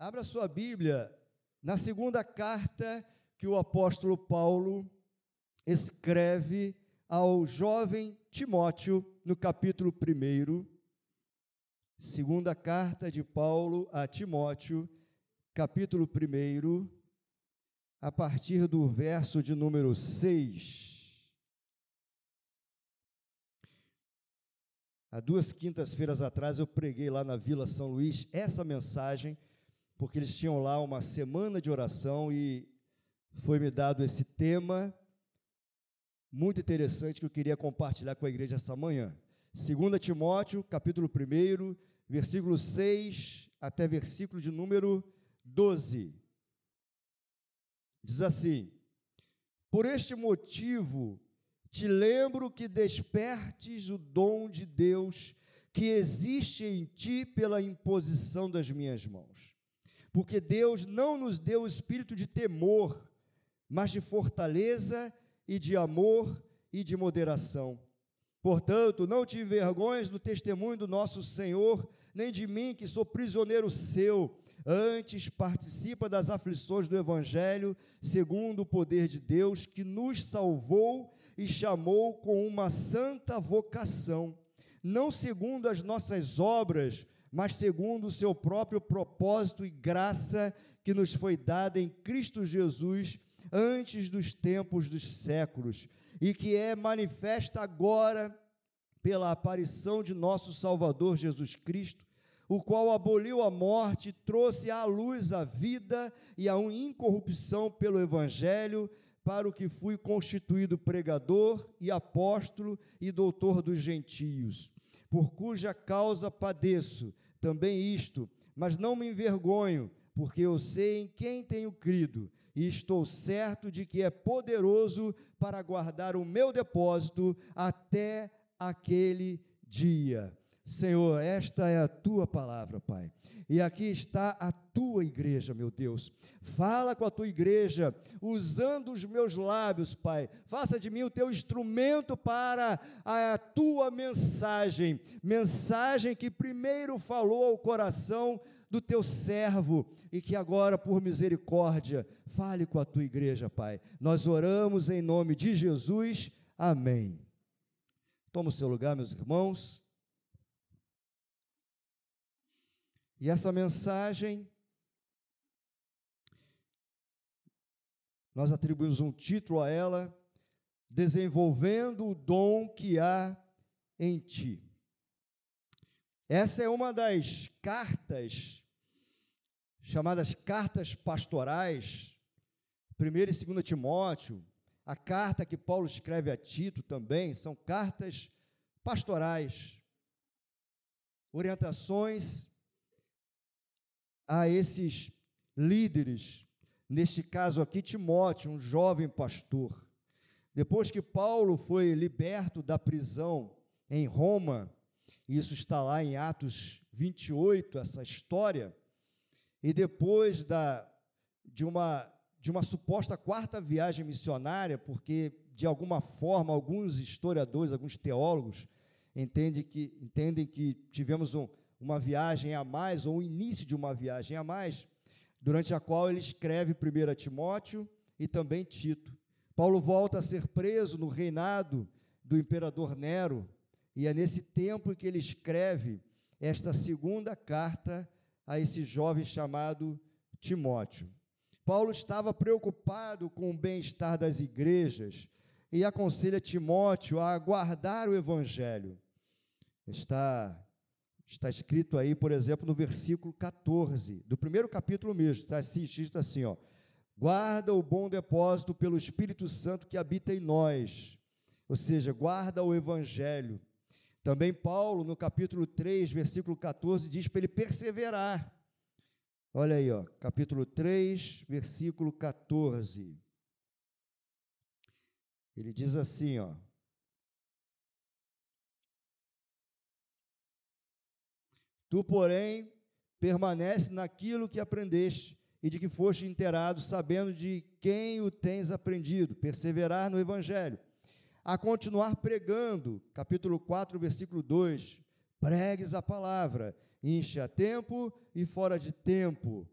Abra sua Bíblia na segunda carta que o apóstolo Paulo escreve ao jovem Timóteo, no capítulo 1. Segunda carta de Paulo a Timóteo, capítulo 1, a partir do verso de número 6. Há duas quintas-feiras atrás eu preguei lá na Vila São Luís essa mensagem porque eles tinham lá uma semana de oração e foi-me dado esse tema muito interessante que eu queria compartilhar com a igreja essa manhã. 2 Timóteo, capítulo 1, versículo 6 até versículo de número 12. Diz assim: Por este motivo te lembro que despertes o dom de Deus que existe em ti pela imposição das minhas mãos porque Deus não nos deu o espírito de temor, mas de fortaleza e de amor e de moderação. Portanto, não te envergonhes do testemunho do nosso Senhor, nem de mim, que sou prisioneiro seu. Antes, participa das aflições do Evangelho, segundo o poder de Deus, que nos salvou e chamou com uma santa vocação, não segundo as nossas obras, mas segundo o seu próprio propósito e graça que nos foi dada em Cristo Jesus antes dos tempos dos séculos, e que é manifesta agora pela aparição de nosso Salvador Jesus Cristo, o qual aboliu a morte, trouxe à luz a vida e a incorrupção pelo Evangelho, para o que fui constituído pregador e apóstolo e doutor dos gentios por cuja causa padeço, também isto, mas não me envergonho, porque eu sei em quem tenho crido, e estou certo de que é poderoso para guardar o meu depósito até aquele dia. Senhor, esta é a tua palavra, Pai. E aqui está a tua igreja, meu Deus. Fala com a tua igreja, usando os meus lábios, Pai. Faça de mim o teu instrumento para a tua mensagem. Mensagem que primeiro falou ao coração do teu servo e que agora, por misericórdia, fale com a tua igreja, Pai. Nós oramos em nome de Jesus. Amém. Toma o seu lugar, meus irmãos. E essa mensagem, nós atribuímos um título a ela, Desenvolvendo o Dom que há em Ti. Essa é uma das cartas, chamadas cartas pastorais, 1 e 2 Timóteo, a carta que Paulo escreve a Tito também, são cartas pastorais, orientações a esses líderes, neste caso aqui Timóteo, um jovem pastor. Depois que Paulo foi liberto da prisão em Roma, isso está lá em Atos 28, essa história, e depois da, de, uma, de uma suposta quarta viagem missionária, porque de alguma forma alguns historiadores, alguns teólogos entendem que, entendem que tivemos um, uma viagem a mais, ou o início de uma viagem a mais, durante a qual ele escreve 1 Timóteo e também Tito. Paulo volta a ser preso no reinado do imperador Nero, e é nesse tempo que ele escreve esta segunda carta a esse jovem chamado Timóteo. Paulo estava preocupado com o bem-estar das igrejas e aconselha Timóteo a guardar o evangelho. Está Está escrito aí, por exemplo, no versículo 14, do primeiro capítulo mesmo, está assim, escrito assim, ó, guarda o bom depósito pelo Espírito Santo que habita em nós, ou seja, guarda o Evangelho. Também Paulo, no capítulo 3, versículo 14, diz para ele perseverar. Olha aí, ó, capítulo 3, versículo 14. Ele diz assim, ó, Tu, porém, permanece naquilo que aprendeste e de que foste inteirado, sabendo de quem o tens aprendido, perseverar no evangelho. A continuar pregando, capítulo 4, versículo 2, pregues a palavra, enche a tempo e fora de tempo.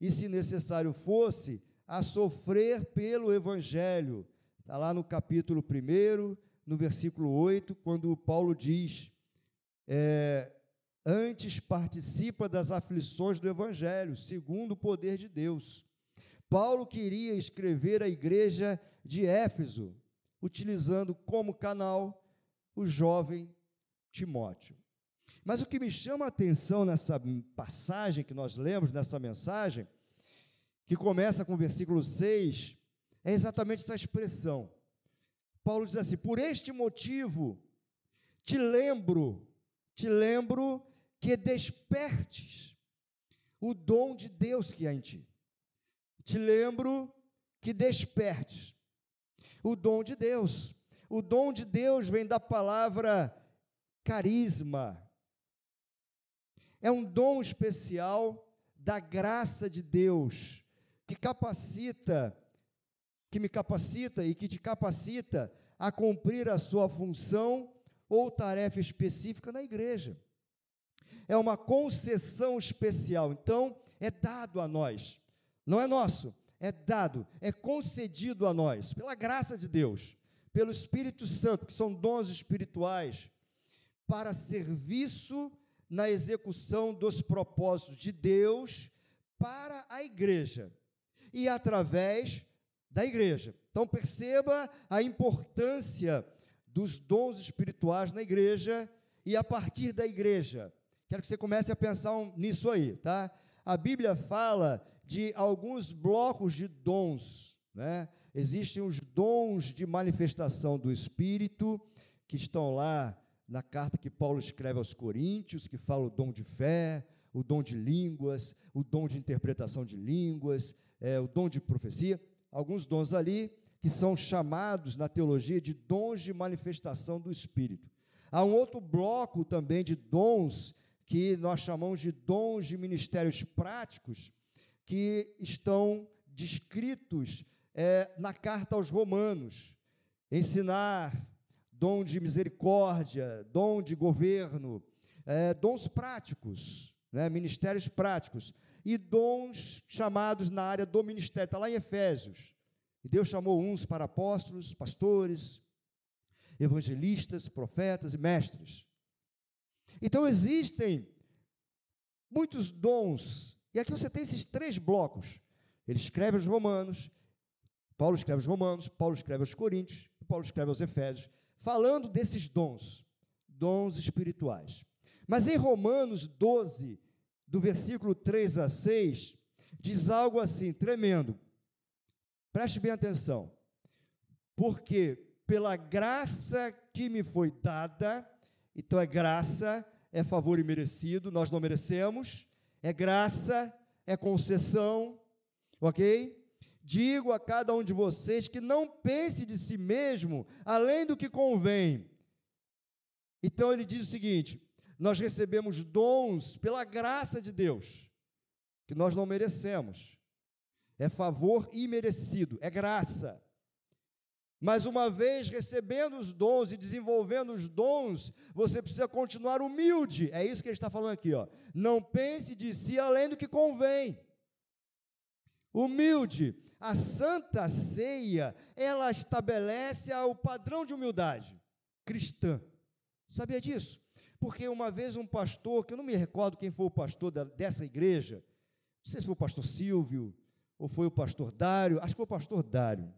e, se necessário fosse, a sofrer pelo Evangelho. Está lá no capítulo 1, no versículo 8, quando Paulo diz: é, Antes participa das aflições do Evangelho, segundo o poder de Deus. Paulo queria escrever à igreja de Éfeso, utilizando como canal o jovem Timóteo. Mas o que me chama a atenção nessa passagem que nós lemos, nessa mensagem, que começa com o versículo 6, é exatamente essa expressão. Paulo diz assim: Por este motivo te lembro, te lembro que despertes o dom de Deus que há em ti. Te lembro que despertes o dom de Deus. O dom de Deus vem da palavra carisma é um dom especial da graça de Deus, que capacita, que me capacita e que te capacita a cumprir a sua função ou tarefa específica na igreja. É uma concessão especial, então é dado a nós, não é nosso, é dado, é concedido a nós, pela graça de Deus, pelo Espírito Santo, que são dons espirituais, para serviço na execução dos propósitos de Deus para a igreja e através da igreja. Então perceba a importância dos dons espirituais na igreja e a partir da igreja. Quero que você comece a pensar nisso aí, tá? A Bíblia fala de alguns blocos de dons, né? Existem os dons de manifestação do Espírito, que estão lá na carta que Paulo escreve aos Coríntios, que fala o dom de fé, o dom de línguas, o dom de interpretação de línguas, é, o dom de profecia, alguns dons ali que são chamados na teologia de dons de manifestação do Espírito. Há um outro bloco também de dons que nós chamamos de dons de ministérios práticos, que estão descritos é, na carta aos Romanos. Ensinar, dom de misericórdia, dom de governo, é, dons práticos, né, ministérios práticos, e dons chamados na área do ministério, está lá em Efésios. E Deus chamou uns para apóstolos, pastores, evangelistas, profetas e mestres. Então existem muitos dons, e aqui você tem esses três blocos. Ele escreve aos Romanos, Paulo escreve aos Romanos, Paulo escreve aos Coríntios, Paulo escreve aos Efésios falando desses dons, dons espirituais. Mas em Romanos 12, do versículo 3 a 6, diz algo assim, tremendo. Preste bem atenção. Porque pela graça que me foi dada, então é graça, é favor imerecido, nós não merecemos, é graça, é concessão, ok? Digo a cada um de vocês que não pense de si mesmo além do que convém. Então ele diz o seguinte: nós recebemos dons pela graça de Deus, que nós não merecemos. É favor imerecido, é graça. Mas uma vez recebendo os dons e desenvolvendo os dons, você precisa continuar humilde. É isso que ele está falando aqui, ó. Não pense de si além do que convém. Humilde, a Santa Ceia, ela estabelece o padrão de humildade cristã. Sabia disso? Porque uma vez um pastor, que eu não me recordo quem foi o pastor da, dessa igreja, não sei se foi o pastor Silvio, ou foi o pastor Dário, acho que foi o pastor Dário.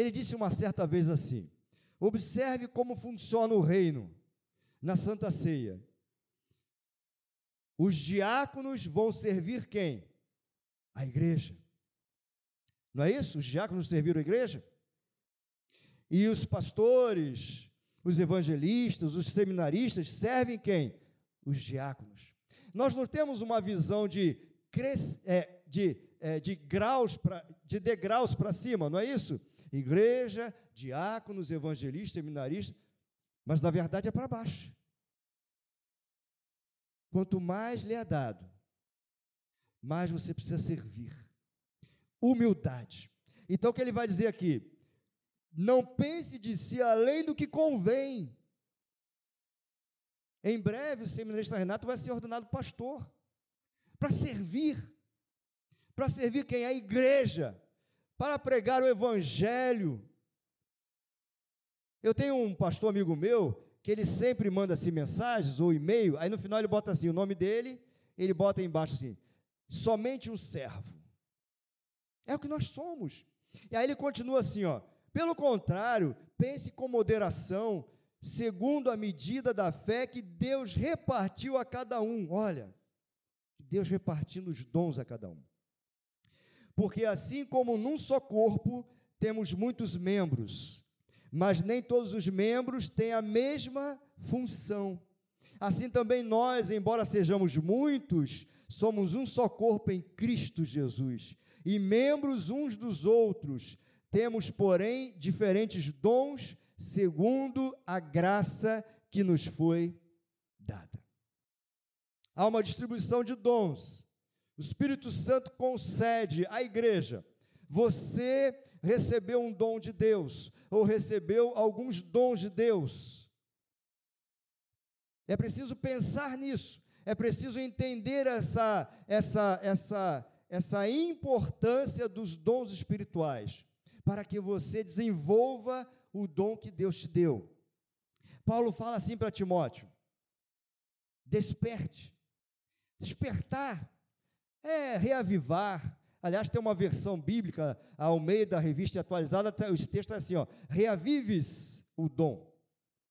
Ele disse uma certa vez assim: observe como funciona o reino na Santa Ceia. Os diáconos vão servir quem? A igreja. Não é isso? Os diáconos serviram a igreja? E os pastores, os evangelistas, os seminaristas servem quem? Os diáconos. Nós não temos uma visão de, é, de, é, de graus pra, de degraus para cima, não é isso? Igreja, diáconos, evangelistas, seminaristas, mas na verdade é para baixo. Quanto mais lhe é dado, mais você precisa servir humildade. Então, o que ele vai dizer aqui? Não pense de si além do que convém. Em breve, o seminarista Renato vai ser ordenado pastor para servir. para servir quem? A igreja, para pregar o evangelho. Eu tenho um pastor amigo meu que ele sempre manda assim mensagens ou e-mail, aí no final ele bota assim o nome dele, ele bota embaixo assim: somente um servo. É o que nós somos. E aí ele continua assim, ó: pelo contrário, pense com moderação, segundo a medida da fé que Deus repartiu a cada um. Olha, Deus repartindo os dons a cada um. Porque assim como num só corpo temos muitos membros, mas nem todos os membros têm a mesma função. Assim também nós, embora sejamos muitos, somos um só corpo em Cristo Jesus, e membros uns dos outros. Temos, porém, diferentes dons segundo a graça que nos foi dada. Há uma distribuição de dons. O Espírito Santo concede à igreja. Você recebeu um dom de Deus, ou recebeu alguns dons de Deus. É preciso pensar nisso, é preciso entender essa, essa, essa, essa importância dos dons espirituais, para que você desenvolva o dom que Deus te deu. Paulo fala assim para Timóteo: desperte. Despertar é reavivar. Aliás, tem uma versão bíblica ao meio da revista atualizada, o texto é assim, ó, reavives o dom.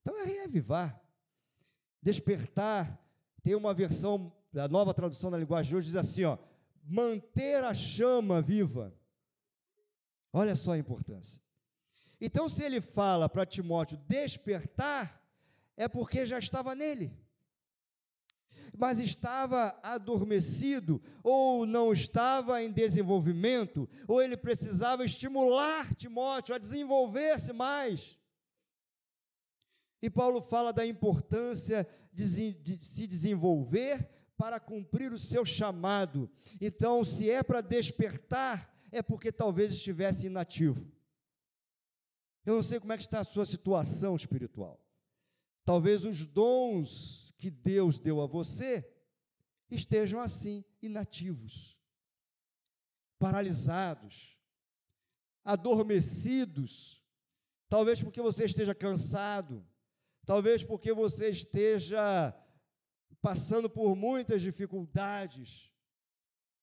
Então é reavivar. Despertar, tem uma versão, a nova tradução da linguagem de hoje diz assim, ó, manter a chama viva. Olha só a importância. Então, se ele fala para Timóteo despertar, é porque já estava nele. Mas estava adormecido, ou não estava em desenvolvimento, ou ele precisava estimular Timóteo a desenvolver-se mais. E Paulo fala da importância de, se desenvolver para cumprir o seu chamado. Então, se é para despertar, é porque talvez estivesse inativo. Eu não sei como é que está a sua situação espiritual. Talvez os dons que Deus deu a você estejam assim, inativos, paralisados, adormecidos. Talvez porque você esteja cansado, talvez porque você esteja passando por muitas dificuldades,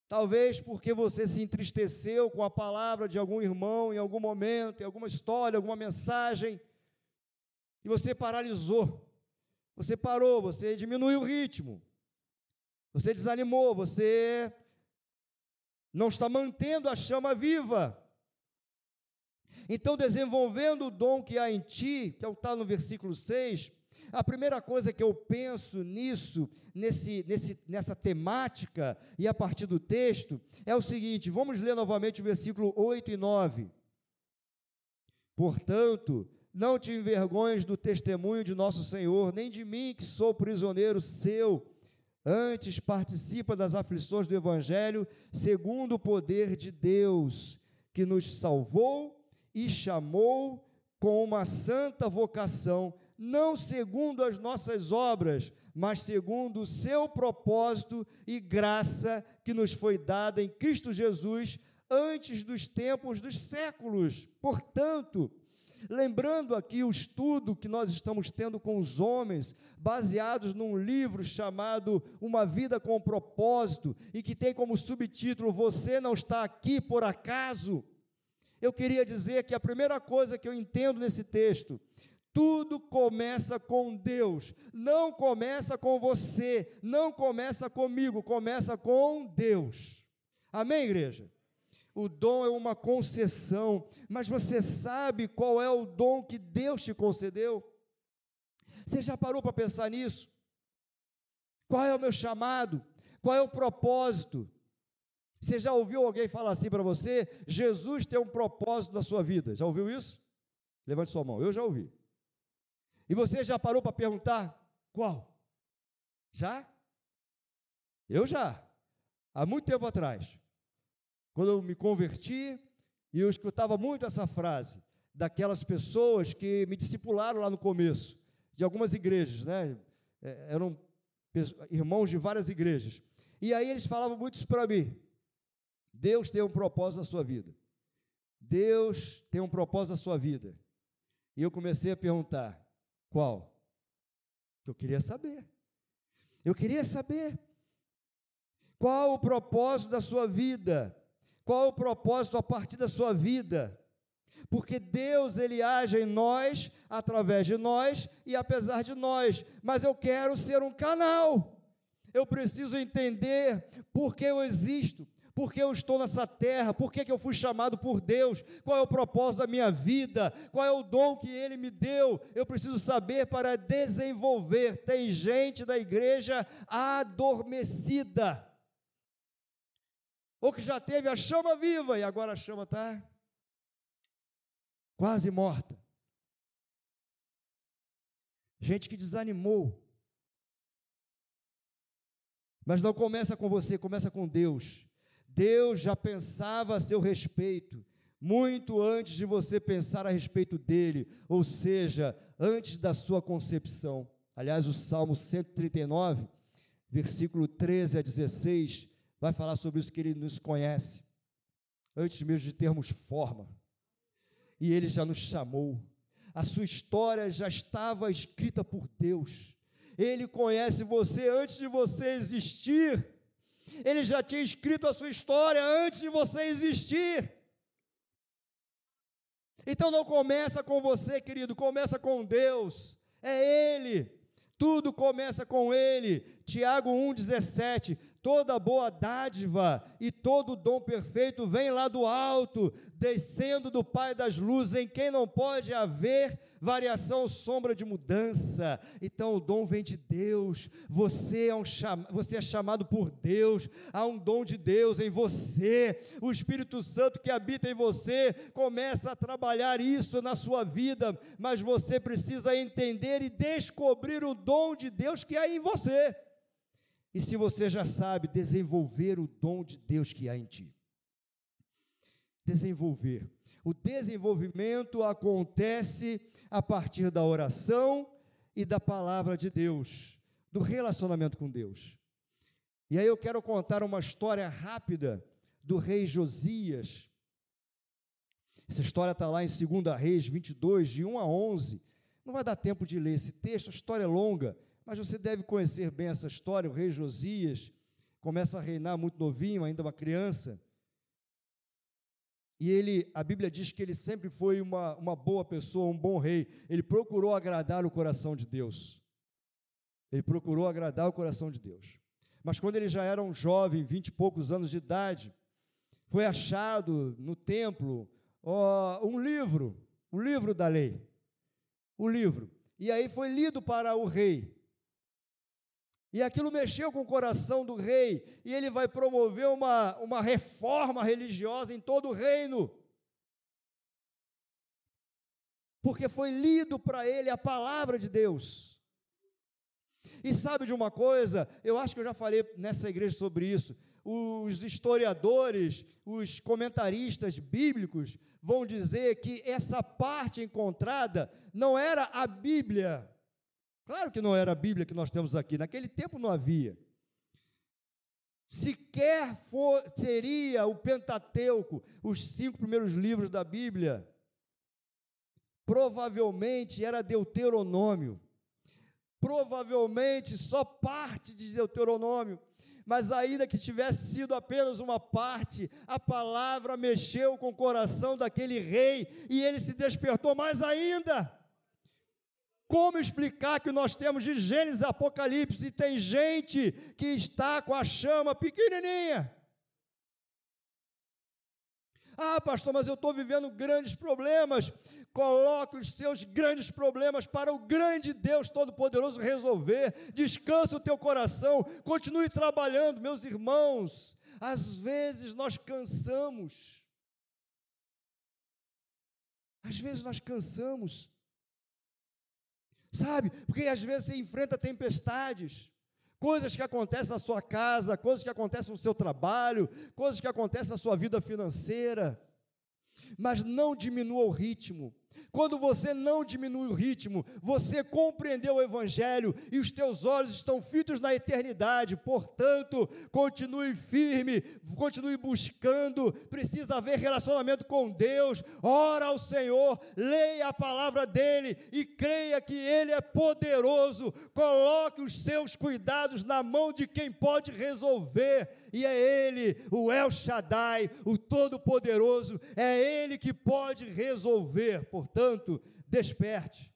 Talvez porque você se entristeceu com a palavra de algum irmão em algum momento, em alguma história, alguma mensagem, e você paralisou. Você parou, você diminuiu o ritmo. Você desanimou, você não está mantendo a chama viva. Então, desenvolvendo o dom que há em ti, que é está no versículo 6, a primeira coisa que eu penso nisso, nesse, nesse, nessa temática e a partir do texto, é o seguinte: vamos ler novamente o versículo 8 e 9. Portanto, não te envergonhes do testemunho de nosso Senhor, nem de mim, que sou prisioneiro seu. Antes, participa das aflições do Evangelho, segundo o poder de Deus, que nos salvou e chamou com uma santa vocação não segundo as nossas obras, mas segundo o seu propósito e graça que nos foi dada em Cristo Jesus antes dos tempos dos séculos. Portanto, lembrando aqui o estudo que nós estamos tendo com os homens, baseados num livro chamado Uma Vida com Propósito, e que tem como subtítulo Você não está aqui por acaso. Eu queria dizer que a primeira coisa que eu entendo nesse texto tudo começa com Deus, não começa com você, não começa comigo, começa com Deus. Amém, igreja? O dom é uma concessão, mas você sabe qual é o dom que Deus te concedeu? Você já parou para pensar nisso? Qual é o meu chamado? Qual é o propósito? Você já ouviu alguém falar assim para você? Jesus tem um propósito na sua vida. Já ouviu isso? Levante sua mão. Eu já ouvi. E você já parou para perguntar qual? Já? Eu já. Há muito tempo atrás. Quando eu me converti, eu escutava muito essa frase daquelas pessoas que me discipularam lá no começo, de algumas igrejas, né? É, eram irmãos de várias igrejas. E aí eles falavam muito isso para mim. Deus tem um propósito na sua vida. Deus tem um propósito na sua vida. E eu comecei a perguntar: qual? Eu queria saber. Eu queria saber. Qual o propósito da sua vida? Qual o propósito a partir da sua vida? Porque Deus ele age em nós, através de nós e apesar de nós, mas eu quero ser um canal. Eu preciso entender por que eu existo, por que eu estou nessa terra, por que, que eu fui chamado por Deus, qual é o propósito da minha vida, qual é o dom que Ele me deu. Eu preciso saber para desenvolver. Tem gente da igreja adormecida ou que já teve a chama viva e agora a chama está quase morta. Gente que desanimou. Mas não começa com você, começa com Deus. Deus já pensava a seu respeito, muito antes de você pensar a respeito dele, ou seja, antes da sua concepção. Aliás, o Salmo 139, versículo 13 a 16, vai falar sobre isso que ele nos conhece, antes mesmo de termos forma. E ele já nos chamou. A sua história já estava escrita por Deus. Ele conhece você antes de você existir. Ele já tinha escrito a sua história antes de você existir. Então não começa com você, querido, começa com Deus. É Ele. Tudo começa com Ele. Tiago 1,17: toda boa dádiva e todo dom perfeito vem lá do alto, descendo do Pai das luzes, em quem não pode haver variação, sombra de mudança. Então o dom vem de Deus. Você é, um cham... você é chamado por Deus. Há um dom de Deus em você. O Espírito Santo que habita em você começa a trabalhar isso na sua vida, mas você precisa entender e descobrir o dom de Deus que há em você. E se você já sabe desenvolver o dom de Deus que há em ti. Desenvolver. O desenvolvimento acontece a partir da oração e da palavra de Deus, do relacionamento com Deus. E aí eu quero contar uma história rápida do rei Josias. Essa história está lá em 2 Reis 22, de 1 a 11. Não vai dar tempo de ler esse texto, a história é longa, mas você deve conhecer bem essa história. O rei Josias começa a reinar muito novinho, ainda uma criança. E ele, a Bíblia diz que ele sempre foi uma, uma boa pessoa, um bom rei. Ele procurou agradar o coração de Deus. Ele procurou agradar o coração de Deus. Mas quando ele já era um jovem, vinte e poucos anos de idade, foi achado no templo ó, um livro, o livro da lei. O livro. E aí foi lido para o rei. E aquilo mexeu com o coração do rei, e ele vai promover uma, uma reforma religiosa em todo o reino. Porque foi lido para ele a palavra de Deus. E sabe de uma coisa? Eu acho que eu já falei nessa igreja sobre isso. Os historiadores, os comentaristas bíblicos vão dizer que essa parte encontrada não era a Bíblia Claro que não era a Bíblia que nós temos aqui, naquele tempo não havia. Sequer for, seria o Pentateuco, os cinco primeiros livros da Bíblia. Provavelmente era Deuteronômio. Provavelmente só parte de Deuteronômio. Mas ainda que tivesse sido apenas uma parte, a palavra mexeu com o coração daquele rei e ele se despertou mais ainda. Como explicar que nós temos de Gênesis Apocalipse e tem gente que está com a chama pequenininha? Ah, pastor, mas eu estou vivendo grandes problemas. Coloque os seus grandes problemas para o grande Deus Todo-Poderoso resolver. Descansa o teu coração, continue trabalhando, meus irmãos. Às vezes nós cansamos. Às vezes nós cansamos. Sabe? Porque às vezes você enfrenta tempestades, coisas que acontecem na sua casa, coisas que acontecem no seu trabalho, coisas que acontecem na sua vida financeira. Mas não diminua o ritmo. Quando você não diminui o ritmo, você compreendeu o Evangelho e os teus olhos estão fitos na eternidade. Portanto, continue firme, continue buscando. Precisa haver relacionamento com Deus. Ora ao Senhor, leia a palavra dele e creia que Ele é poderoso. Coloque os seus cuidados na mão de quem pode resolver e é Ele, o El Shaddai, o Todo-Poderoso, é Ele que pode resolver. Portanto, desperte.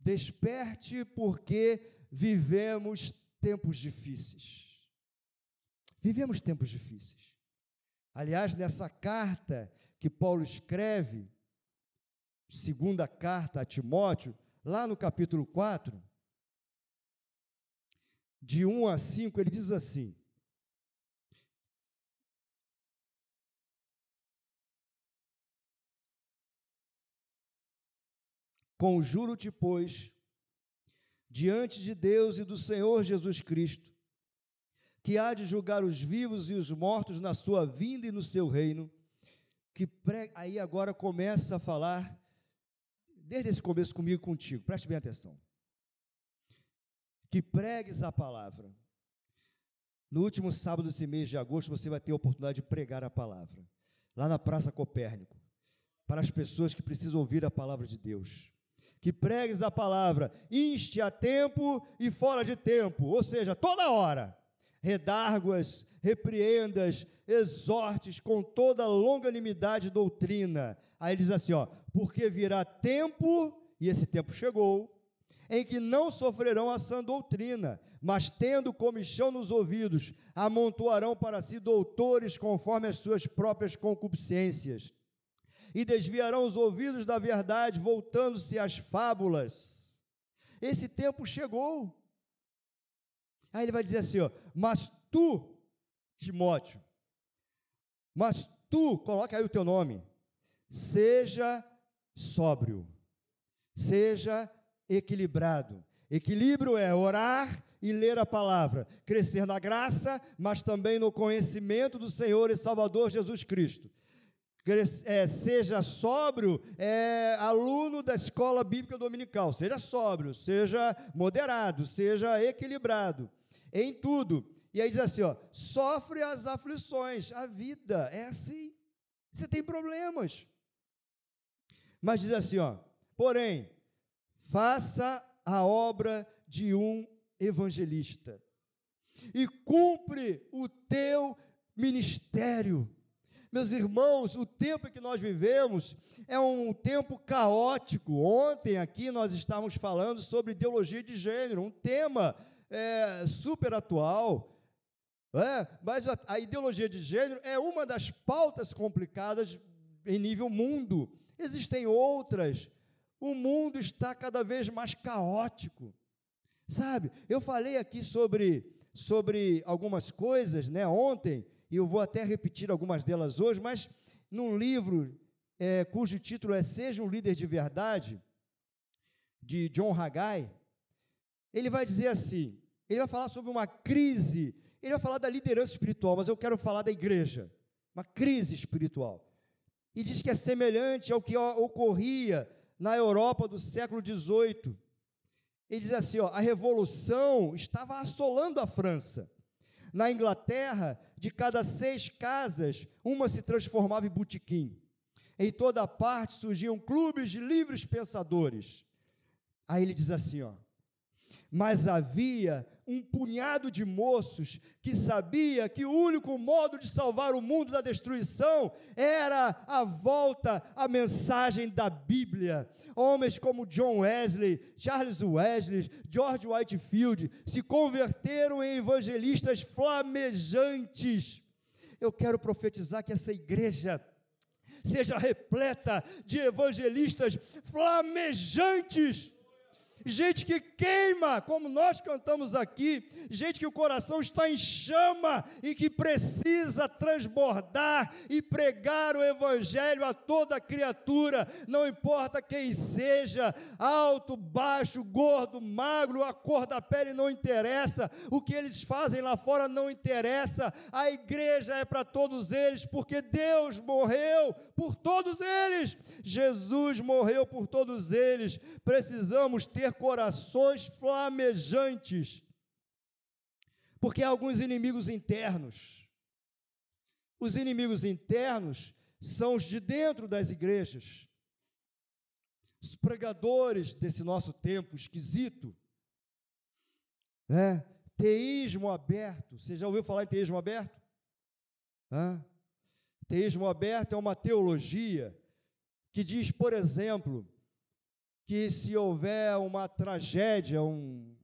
Desperte porque vivemos tempos difíceis. Vivemos tempos difíceis. Aliás, nessa carta que Paulo escreve, segunda carta a Timóteo, lá no capítulo 4, de 1 a 5, ele diz assim: Conjuro-te, pois, diante de Deus e do Senhor Jesus Cristo, que há de julgar os vivos e os mortos na sua vinda e no seu reino, que pre... aí agora começa a falar, desde esse começo comigo contigo, preste bem atenção que pregues a palavra. No último sábado desse mês de agosto, você vai ter a oportunidade de pregar a palavra, lá na Praça Copérnico, para as pessoas que precisam ouvir a palavra de Deus. Que pregues a palavra, inste a tempo e fora de tempo, ou seja, toda hora. Redarguas, repreendas, exortes com toda longanimidade e doutrina. Aí ele diz assim: ó, porque virá tempo, e esse tempo chegou, em que não sofrerão a sã doutrina, mas tendo comichão nos ouvidos, amontoarão para si doutores conforme as suas próprias concupiscências, e desviarão os ouvidos da verdade, voltando-se às fábulas. Esse tempo chegou. Aí ele vai dizer assim: ó, mas tu, Timóteo, mas tu, coloca aí o teu nome, seja sóbrio, seja equilibrado. Equilíbrio é orar e ler a palavra, crescer na graça, mas também no conhecimento do Senhor e Salvador Jesus Cristo. É, seja sóbrio, é aluno da escola bíblica dominical, seja sóbrio, seja moderado, seja equilibrado em tudo. E aí diz assim: ó, sofre as aflições, a vida é assim. Você tem problemas. Mas diz assim: ó, porém, faça a obra de um evangelista e cumpre o teu ministério. Meus irmãos, o tempo que nós vivemos é um tempo caótico. Ontem aqui nós estávamos falando sobre ideologia de gênero, um tema é, super atual. É, mas a, a ideologia de gênero é uma das pautas complicadas em nível mundo. Existem outras, o mundo está cada vez mais caótico. Sabe? Eu falei aqui sobre sobre algumas coisas, né, ontem, e eu vou até repetir algumas delas hoje, mas num livro é, cujo título é Seja um Líder de Verdade, de John Haggai, ele vai dizer assim: ele vai falar sobre uma crise, ele vai falar da liderança espiritual, mas eu quero falar da igreja, uma crise espiritual. E diz que é semelhante ao que ocorria na Europa do século XVIII. Ele diz assim: ó, a revolução estava assolando a França. Na Inglaterra, de cada seis casas, uma se transformava em botequim. Em toda parte surgiam clubes de livres pensadores. Aí ele diz assim: ó, mas havia um punhado de moços que sabia que o único modo de salvar o mundo da destruição era a volta à mensagem da Bíblia. Homens como John Wesley, Charles Wesley, George Whitefield se converteram em evangelistas flamejantes. Eu quero profetizar que essa igreja seja repleta de evangelistas flamejantes gente que queima, como nós cantamos aqui, gente que o coração está em chama e que precisa transbordar e pregar o Evangelho a toda criatura, não importa quem seja, alto, baixo, gordo, magro, a cor da pele não interessa, o que eles fazem lá fora não interessa, a igreja é para todos eles, porque Deus morreu por todos eles, Jesus morreu por todos eles, precisamos ter corações flamejantes, porque há alguns inimigos internos. Os inimigos internos são os de dentro das igrejas. Os pregadores desse nosso tempo esquisito, né? Teísmo aberto. Você já ouviu falar em teísmo aberto? Hã? Teísmo aberto é uma teologia que diz, por exemplo, que se houver uma tragédia, um,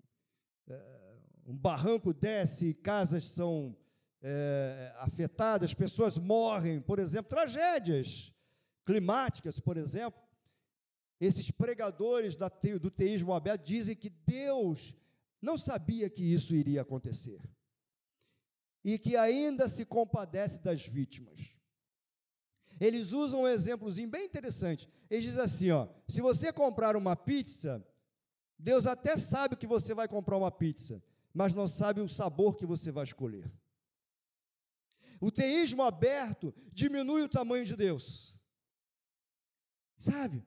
é, um barranco desce, casas são é, afetadas, pessoas morrem, por exemplo, tragédias climáticas, por exemplo, esses pregadores da, do teísmo aberto dizem que Deus não sabia que isso iria acontecer e que ainda se compadece das vítimas. Eles usam um exemplozinho bem interessante. Eles dizem assim: ó, se você comprar uma pizza, Deus até sabe que você vai comprar uma pizza, mas não sabe o sabor que você vai escolher. O teísmo aberto diminui o tamanho de Deus. Sabe?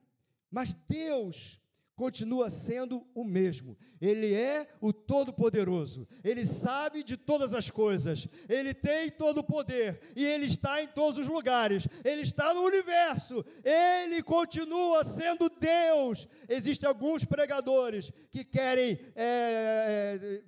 Mas Deus continua sendo o mesmo. Ele é o Todo-Poderoso. Ele sabe de todas as coisas. Ele tem todo o poder e ele está em todos os lugares. Ele está no universo. Ele continua sendo Deus. Existem alguns pregadores que querem é, é,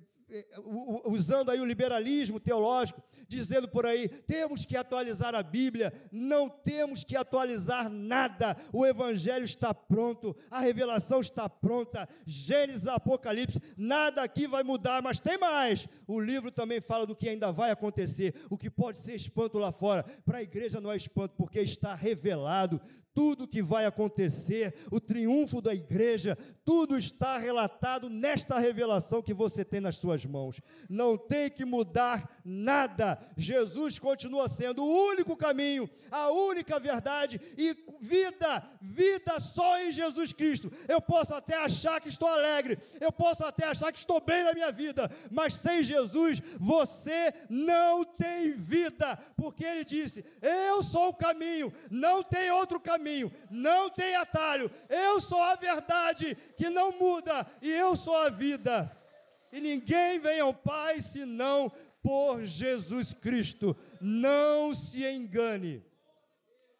usando aí o liberalismo teológico, dizendo por aí: temos que atualizar a Bíblia, não temos que atualizar nada, o Evangelho está pronto, a revelação está pronta, Gênesis, Apocalipse, nada aqui vai mudar, mas tem mais. O livro também fala do que ainda vai acontecer, o que pode ser espanto lá fora, para a igreja não é espanto, porque está revelado, tudo que vai acontecer, o triunfo da igreja, tudo está relatado nesta revelação que você tem nas suas mãos. Não tem que mudar nada. Jesus continua sendo o único caminho, a única verdade e vida, vida só em Jesus Cristo. Eu posso até achar que estou alegre, eu posso até achar que estou bem na minha vida, mas sem Jesus você não tem vida, porque ele disse: "Eu sou o caminho, não tem outro caminho caminho, não tem atalho. Eu sou a verdade que não muda e eu sou a vida. E ninguém vem ao Pai senão por Jesus Cristo. Não se engane,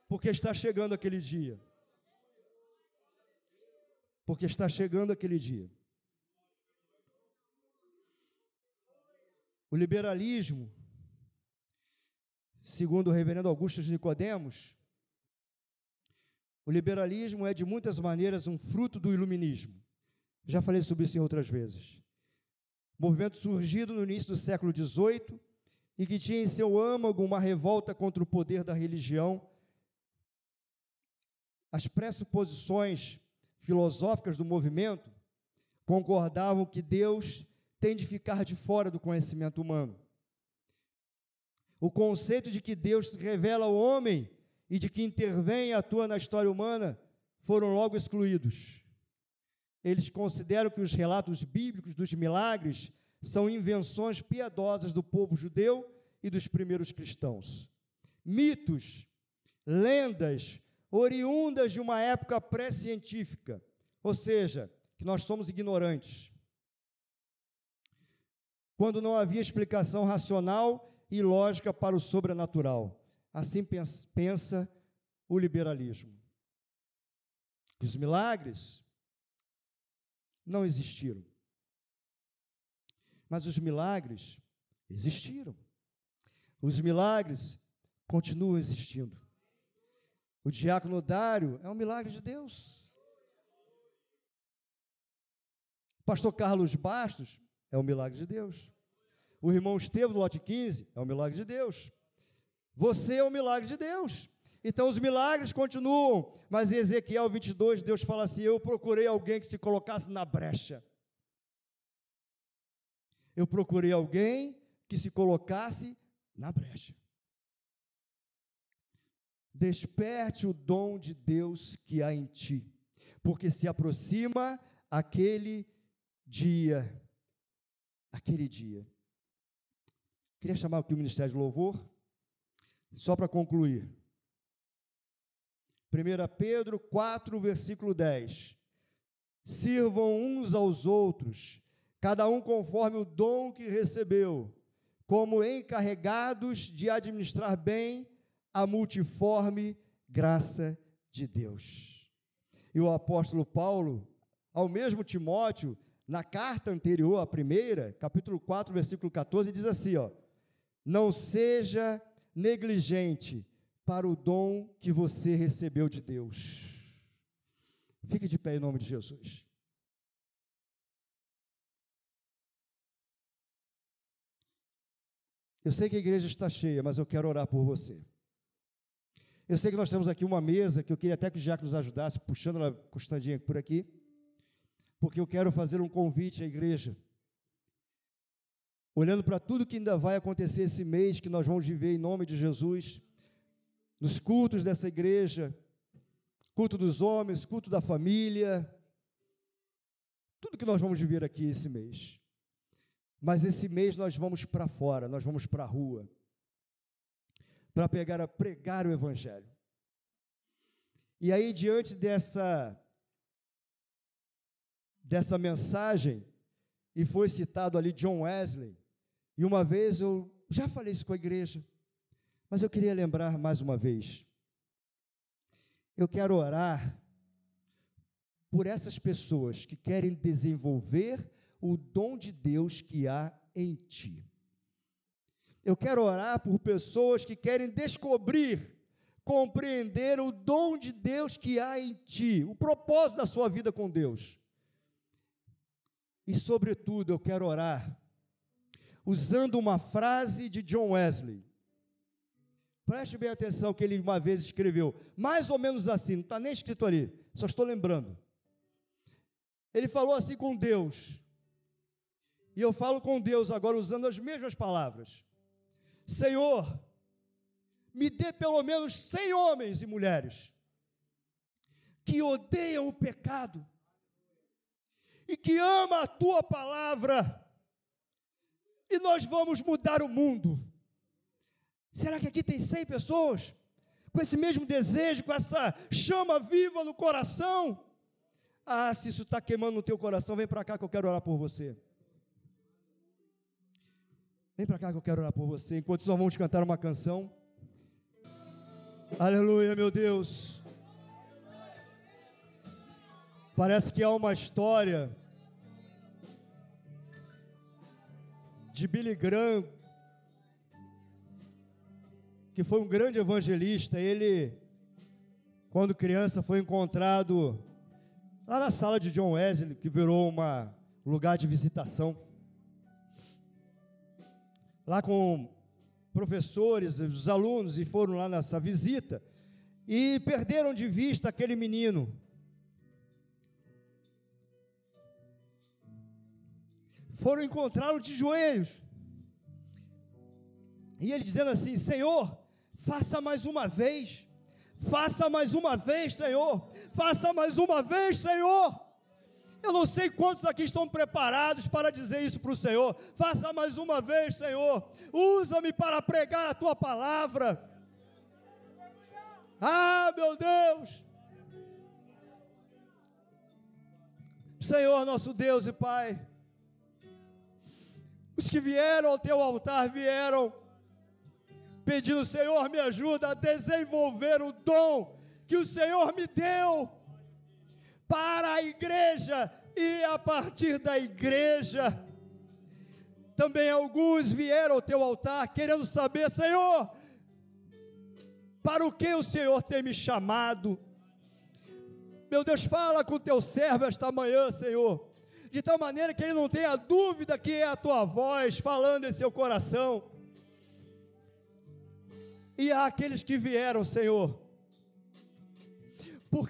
porque está chegando aquele dia. Porque está chegando aquele dia. O liberalismo, segundo o reverendo Augusto de Nicodemos, o liberalismo é, de muitas maneiras, um fruto do iluminismo. Já falei sobre isso em outras vezes. Movimento surgido no início do século XVIII e que tinha em seu âmago uma revolta contra o poder da religião. As pressuposições filosóficas do movimento concordavam que Deus tem de ficar de fora do conhecimento humano. O conceito de que Deus se revela ao homem e de que intervém e atua na história humana foram logo excluídos. Eles consideram que os relatos bíblicos dos milagres são invenções piedosas do povo judeu e dos primeiros cristãos. Mitos, lendas, oriundas de uma época pré-científica, ou seja, que nós somos ignorantes. Quando não havia explicação racional e lógica para o sobrenatural. Assim pensa, o liberalismo. Os milagres não existiram. Mas os milagres existiram. Os milagres continuam existindo. O diácono Dário é um milagre de Deus. O pastor Carlos Bastos é um milagre de Deus. O irmão Estevam do lote 15 é um milagre de Deus. Você é o milagre de Deus. Então os milagres continuam, mas em Ezequiel 22, Deus fala assim: Eu procurei alguém que se colocasse na brecha. Eu procurei alguém que se colocasse na brecha. Desperte o dom de Deus que há em ti, porque se aproxima aquele dia. Aquele dia. Queria chamar aqui o Ministério de Louvor, só para concluir. 1 Pedro 4, versículo 10. Sirvam uns aos outros, cada um conforme o dom que recebeu, como encarregados de administrar bem a multiforme graça de Deus. E o apóstolo Paulo, ao mesmo Timóteo, na carta anterior, a primeira, capítulo 4, versículo 14, diz assim: ó, não seja negligente para o dom que você recebeu de Deus. Fique de pé em nome de Jesus. Eu sei que a igreja está cheia, mas eu quero orar por você. Eu sei que nós temos aqui uma mesa que eu queria até que o Jack nos ajudasse, puxando ela costandinha por aqui, porque eu quero fazer um convite à igreja. Olhando para tudo que ainda vai acontecer esse mês, que nós vamos viver em nome de Jesus, nos cultos dessa igreja, culto dos homens, culto da família, tudo que nós vamos viver aqui esse mês. Mas esse mês nós vamos para fora, nós vamos para a rua, para pegar a pregar o evangelho. E aí diante dessa dessa mensagem, e foi citado ali John Wesley, e uma vez eu já falei isso com a igreja, mas eu queria lembrar mais uma vez. Eu quero orar por essas pessoas que querem desenvolver o dom de Deus que há em ti. Eu quero orar por pessoas que querem descobrir, compreender o dom de Deus que há em ti, o propósito da sua vida com Deus. E, sobretudo, eu quero orar usando uma frase de John Wesley. Preste bem atenção que ele uma vez escreveu, mais ou menos assim, não está nem escrito ali, só estou lembrando. Ele falou assim com Deus, e eu falo com Deus agora usando as mesmas palavras: Senhor, me dê pelo menos cem homens e mulheres que odeiam o pecado e que ama a tua palavra, e nós vamos mudar o mundo. Será que aqui tem 100 pessoas com esse mesmo desejo, com essa chama viva no coração? Ah, se isso está queimando no teu coração, vem para cá que eu quero orar por você. Vem para cá que eu quero orar por você. Enquanto nós vamos cantar uma canção. Aleluia, meu Deus. Parece que há uma história de Billy Graham que foi um grande evangelista. Ele, quando criança, foi encontrado lá na sala de John Wesley, que virou um lugar de visitação. Lá com professores, os alunos, e foram lá nessa visita, e perderam de vista aquele menino. Foram encontrá-lo de joelhos. E ele dizendo assim: Senhor, Faça mais uma vez. Faça mais uma vez, Senhor. Faça mais uma vez, Senhor. Eu não sei quantos aqui estão preparados para dizer isso para o Senhor. Faça mais uma vez, Senhor. Usa-me para pregar a tua palavra. Ah, meu Deus. Senhor, nosso Deus e Pai. Os que vieram ao teu altar vieram pedindo: Senhor, me ajuda a desenvolver o dom que o Senhor me deu para a igreja e a partir da igreja. Também alguns vieram ao teu altar querendo saber, Senhor, para o que o Senhor tem me chamado. Meu Deus, fala com o teu servo esta manhã, Senhor, de tal maneira que ele não tenha dúvida que é a tua voz falando em seu coração. E há aqueles que vieram, Senhor,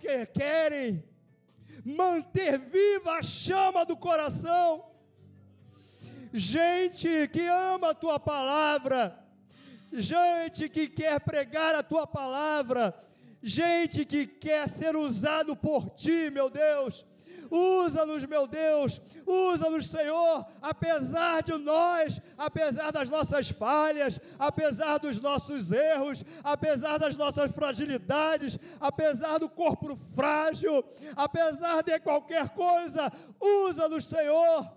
que querem manter viva a chama do coração. Gente que ama a tua palavra, gente que quer pregar a tua palavra, gente que quer ser usado por ti, meu Deus Usa-nos, meu Deus, usa-nos, Senhor, apesar de nós, apesar das nossas falhas, apesar dos nossos erros, apesar das nossas fragilidades, apesar do corpo frágil, apesar de qualquer coisa, usa-nos, Senhor.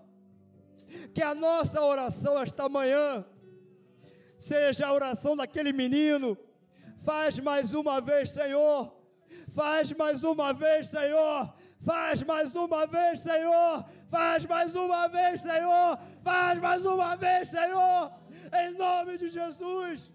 Que a nossa oração esta manhã seja a oração daquele menino. Faz mais uma vez, Senhor. Faz mais uma vez, Senhor Faz mais uma vez, Senhor. Faz mais uma vez, Senhor. Faz mais uma vez, Senhor. Em nome de Jesus.